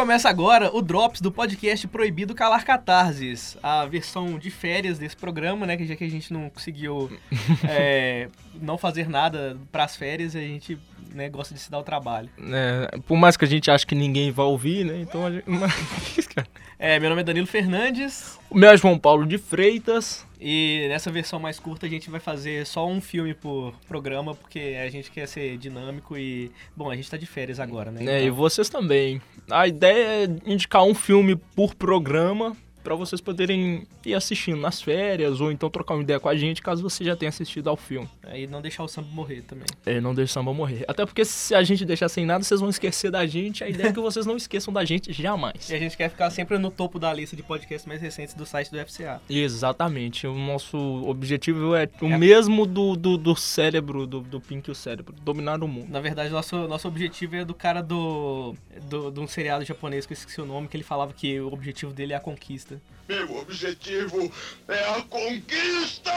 começa agora o Drops do podcast Proibido Calar Catarses, a versão de férias desse programa, né? Que já que a gente não conseguiu é, não fazer nada pras férias, a gente né, gosta de se dar o trabalho. É, por mais que a gente ache que ninguém vai ouvir, né? Então a gente... É, meu nome é Danilo Fernandes. O meu é João Paulo de Freitas. E nessa versão mais curta a gente vai fazer só um filme por programa, porque a gente quer ser dinâmico e. Bom, a gente tá de férias agora, né? É, então... e vocês também. A ideia é indicar um filme por programa para vocês poderem ir assistindo nas férias ou então trocar uma ideia com a gente caso você já tenha assistido ao filme. É, e não deixar o samba morrer também. É, não deixar o samba morrer. Até porque se a gente deixar sem nada, vocês vão esquecer da gente. A ideia é que vocês não esqueçam da gente jamais. E a gente quer ficar sempre no topo da lista de podcasts mais recentes do site do FCA. Exatamente. O nosso objetivo é o é. mesmo do, do, do cérebro, do, do Pink e o cérebro, dominar o mundo. Na verdade, nosso, nosso objetivo é do cara do, do, de um seriado japonês que eu esqueci o nome, que ele falava que o objetivo dele é a conquista conquista. Meu objetivo é a conquista!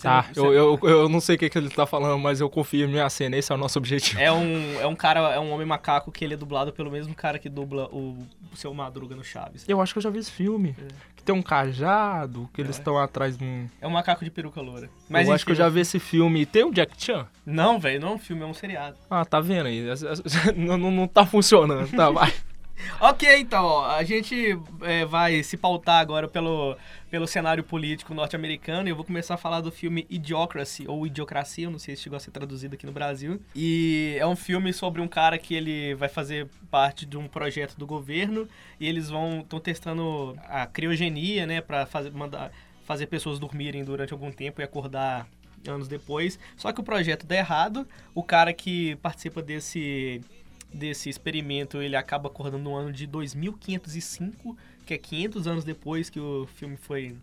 Tá, eu, eu, eu não sei o que, que ele tá falando, mas eu confio em minha cena, esse é o nosso objetivo. É um, é um cara, é um homem macaco que ele é dublado pelo mesmo cara que dubla o, o seu Madruga no Chaves. Eu acho que eu já vi esse filme. É. Que tem um cajado, que é. eles estão atrás de um. É um macaco de peruca loura. Mas eu enfim, acho que eu já vi esse filme. Tem o Jack Chan? Não, velho, não é um filme, é um seriado. Ah, tá vendo aí? não, não, não tá funcionando, tá? Vai. ok, então, a gente é, vai se pautar agora pelo, pelo cenário político norte-americano eu vou começar a falar do filme Idiocracy, ou Idiocracia, eu não sei se chegou a ser traduzido aqui no Brasil. E é um filme sobre um cara que ele vai fazer parte de um projeto do governo e eles vão estão testando a criogenia, né, para fazer mandar fazer pessoas dormirem durante algum tempo e acordar anos depois. Só que o projeto dá errado. O cara que participa desse desse experimento, ele acaba acordando no ano de 2505, que é 500 anos depois que o filme foi,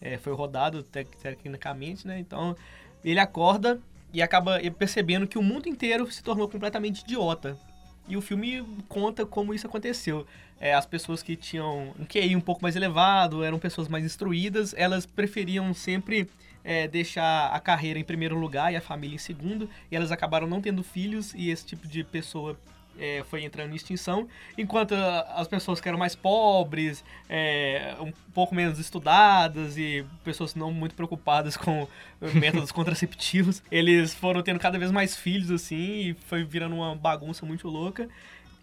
é, foi rodado tecnicamente, né? Então, ele acorda e acaba percebendo que o mundo inteiro se tornou completamente idiota. E o filme conta como isso aconteceu. É, as pessoas que tinham um QI um pouco mais elevado, eram pessoas mais instruídas, elas preferiam sempre é, deixar a carreira em primeiro lugar e a família em segundo, e elas acabaram não tendo filhos, e esse tipo de pessoa é, foi entrando em extinção, enquanto as pessoas que eram mais pobres, é, um pouco menos estudadas e pessoas não muito preocupadas com métodos contraceptivos, eles foram tendo cada vez mais filhos assim e foi virando uma bagunça muito louca.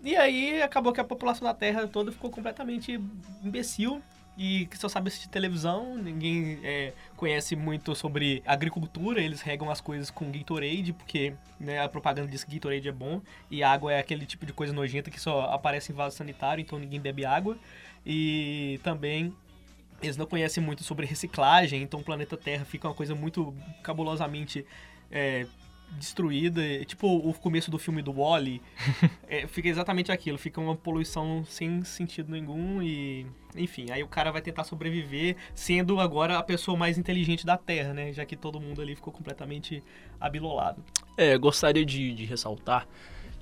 E aí acabou que a população da Terra toda ficou completamente imbecil e que só sabe assistir televisão, ninguém é, conhece muito sobre agricultura, eles regam as coisas com Gatorade, porque né, a propaganda diz que Gatorade é bom, e água é aquele tipo de coisa nojenta que só aparece em vaso sanitário, então ninguém bebe água. E também eles não conhecem muito sobre reciclagem, então o planeta Terra fica uma coisa muito cabulosamente é, destruída, tipo o começo do filme do Wally, é, fica exatamente aquilo, fica uma poluição sem sentido nenhum e enfim, aí o cara vai tentar sobreviver sendo agora a pessoa mais inteligente da Terra, né? Já que todo mundo ali ficou completamente abilolado. É, gostaria de, de ressaltar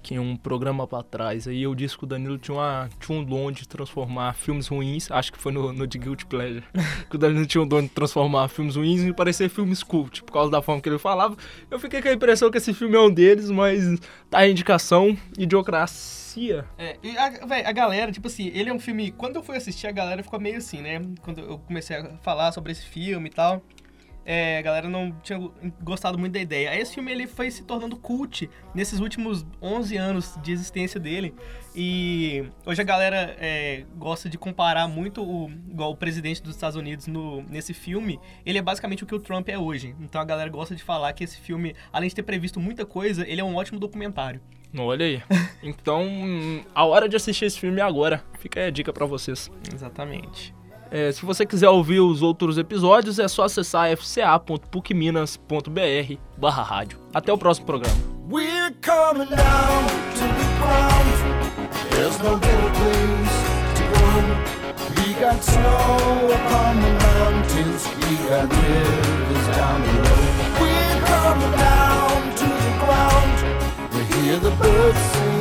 que um programa para trás aí eu disse que o Danilo tinha, uma, tinha um dom de transformar filmes ruins, acho que foi no, no The Guilty Pleasure, que o Danilo tinha um dom de transformar filmes ruins em parecer filmes cult, por causa da forma que ele falava. Eu fiquei com a impressão que esse filme é um deles, mas tá a indicação, Idiocracia. É, e a, véio, a galera, tipo assim, ele é um filme, quando eu fui assistir a galera ficou meio assim, né, quando eu comecei a falar sobre esse filme e tal é, a galera não tinha gostado muito da ideia. Esse filme ele foi se tornando cult nesses últimos 11 anos de existência dele. E hoje a galera é, gosta de comparar muito o, igual o presidente dos Estados Unidos no, nesse filme. Ele é basicamente o que o Trump é hoje. Então a galera gosta de falar que esse filme, além de ter previsto muita coisa, ele é um ótimo documentário. Olha aí. Então, a hora de assistir esse filme é agora. Fica aí a dica para vocês. Exatamente. É, se você quiser ouvir os outros episódios, é só acessar fca.pucminas.br barra rádio. Até o próximo programa. hear the birds sing.